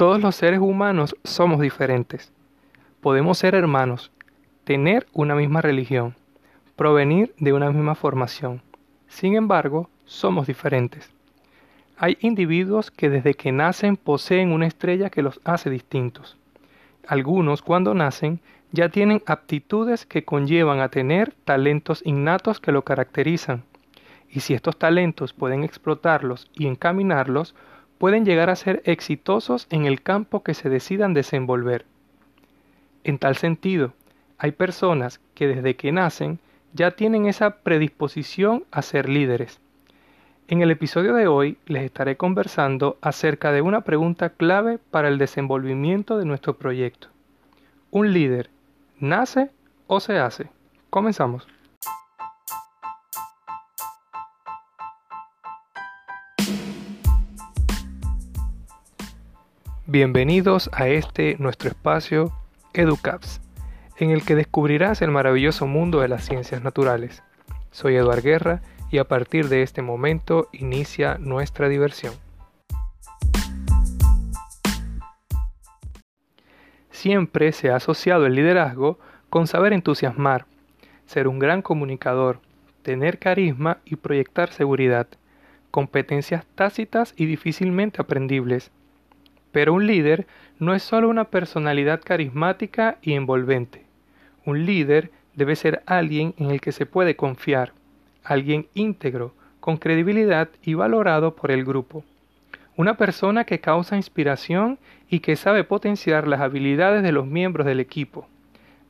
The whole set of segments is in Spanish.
Todos los seres humanos somos diferentes. Podemos ser hermanos, tener una misma religión, provenir de una misma formación. Sin embargo, somos diferentes. Hay individuos que desde que nacen poseen una estrella que los hace distintos. Algunos cuando nacen ya tienen aptitudes que conllevan a tener talentos innatos que lo caracterizan. Y si estos talentos pueden explotarlos y encaminarlos, pueden llegar a ser exitosos en el campo que se decidan desenvolver. En tal sentido, hay personas que desde que nacen ya tienen esa predisposición a ser líderes. En el episodio de hoy les estaré conversando acerca de una pregunta clave para el desenvolvimiento de nuestro proyecto. ¿Un líder nace o se hace? Comenzamos. Bienvenidos a este nuestro espacio EduCaps, en el que descubrirás el maravilloso mundo de las ciencias naturales. Soy Eduard Guerra y a partir de este momento inicia nuestra diversión. Siempre se ha asociado el liderazgo con saber entusiasmar, ser un gran comunicador, tener carisma y proyectar seguridad, competencias tácitas y difícilmente aprendibles pero un líder no es solo una personalidad carismática y envolvente. Un líder debe ser alguien en el que se puede confiar, alguien íntegro, con credibilidad y valorado por el grupo. Una persona que causa inspiración y que sabe potenciar las habilidades de los miembros del equipo.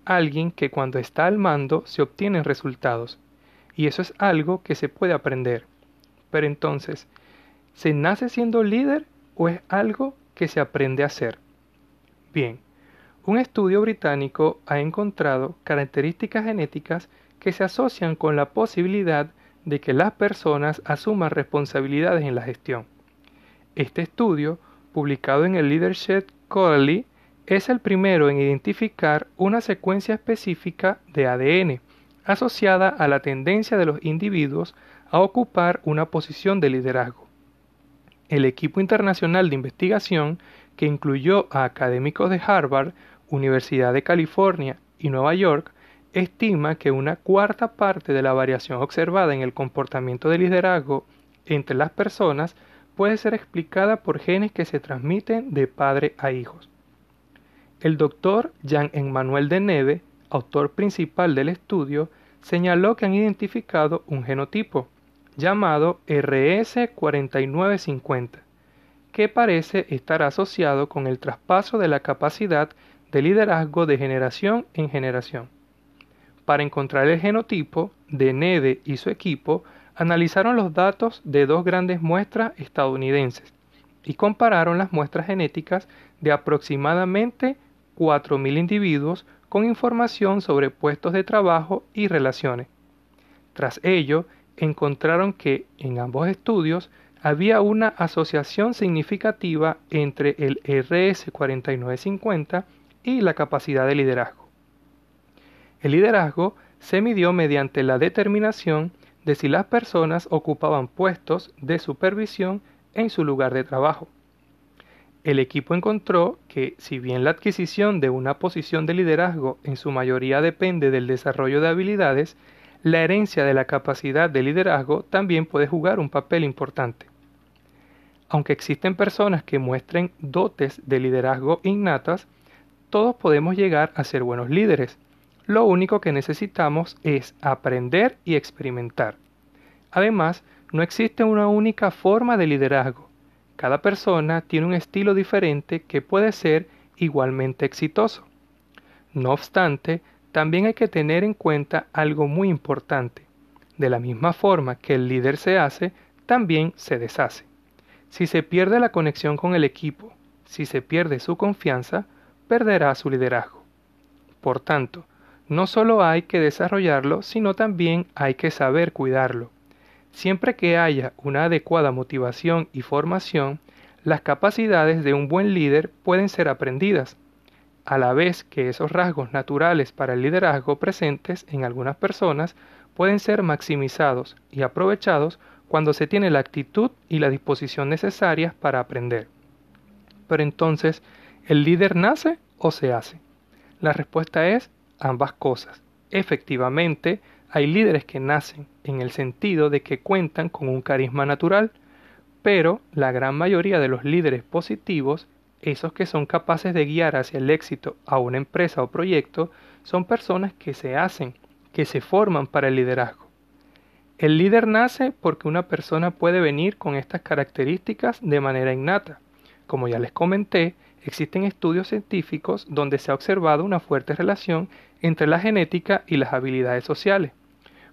Alguien que cuando está al mando se obtienen resultados. Y eso es algo que se puede aprender. Pero entonces, ¿se nace siendo líder o es algo que se aprende a hacer. Bien, un estudio británico ha encontrado características genéticas que se asocian con la posibilidad de que las personas asuman responsabilidades en la gestión. Este estudio, publicado en el Leadership Quarterly, es el primero en identificar una secuencia específica de ADN asociada a la tendencia de los individuos a ocupar una posición de liderazgo el equipo internacional de investigación, que incluyó a académicos de Harvard, Universidad de California y Nueva York, estima que una cuarta parte de la variación observada en el comportamiento de liderazgo entre las personas puede ser explicada por genes que se transmiten de padre a hijos. El doctor Jean-Emmanuel Deneve, autor principal del estudio, señaló que han identificado un genotipo, llamado RS4950, que parece estar asociado con el traspaso de la capacidad de liderazgo de generación en generación. Para encontrar el genotipo, de Neve y su equipo analizaron los datos de dos grandes muestras estadounidenses y compararon las muestras genéticas de aproximadamente 4.000 individuos con información sobre puestos de trabajo y relaciones. Tras ello, encontraron que en ambos estudios había una asociación significativa entre el RS4950 y la capacidad de liderazgo. El liderazgo se midió mediante la determinación de si las personas ocupaban puestos de supervisión en su lugar de trabajo. El equipo encontró que, si bien la adquisición de una posición de liderazgo en su mayoría depende del desarrollo de habilidades, la herencia de la capacidad de liderazgo también puede jugar un papel importante. Aunque existen personas que muestren dotes de liderazgo innatas, todos podemos llegar a ser buenos líderes. Lo único que necesitamos es aprender y experimentar. Además, no existe una única forma de liderazgo. Cada persona tiene un estilo diferente que puede ser igualmente exitoso. No obstante, también hay que tener en cuenta algo muy importante. De la misma forma que el líder se hace, también se deshace. Si se pierde la conexión con el equipo, si se pierde su confianza, perderá su liderazgo. Por tanto, no solo hay que desarrollarlo, sino también hay que saber cuidarlo. Siempre que haya una adecuada motivación y formación, las capacidades de un buen líder pueden ser aprendidas, a la vez que esos rasgos naturales para el liderazgo presentes en algunas personas pueden ser maximizados y aprovechados cuando se tiene la actitud y la disposición necesarias para aprender. Pero entonces, ¿el líder nace o se hace? La respuesta es ambas cosas. Efectivamente, hay líderes que nacen en el sentido de que cuentan con un carisma natural, pero la gran mayoría de los líderes positivos, esos que son capaces de guiar hacia el éxito a una empresa o proyecto, son personas que se hacen, que se forman para el liderazgo. El líder nace porque una persona puede venir con estas características de manera innata. Como ya les comenté, existen estudios científicos donde se ha observado una fuerte relación entre la genética y las habilidades sociales.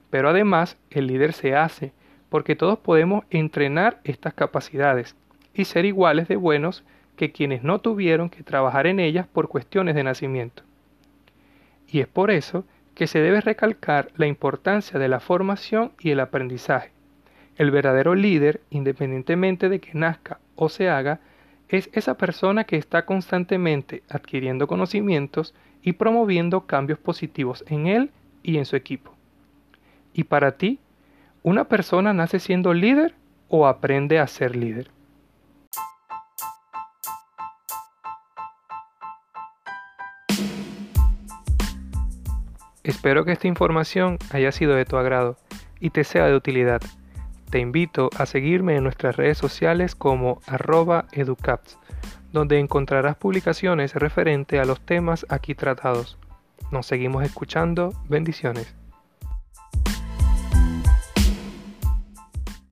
Pero además, el líder se hace porque todos podemos entrenar estas capacidades y ser iguales de buenos que quienes no tuvieron que trabajar en ellas por cuestiones de nacimiento. Y es por eso que se debe recalcar la importancia de la formación y el aprendizaje. El verdadero líder, independientemente de que nazca o se haga, es esa persona que está constantemente adquiriendo conocimientos y promoviendo cambios positivos en él y en su equipo. ¿Y para ti, una persona nace siendo líder o aprende a ser líder? Espero que esta información haya sido de tu agrado y te sea de utilidad. Te invito a seguirme en nuestras redes sociales como arroba educaps, donde encontrarás publicaciones referente a los temas aquí tratados. Nos seguimos escuchando. Bendiciones.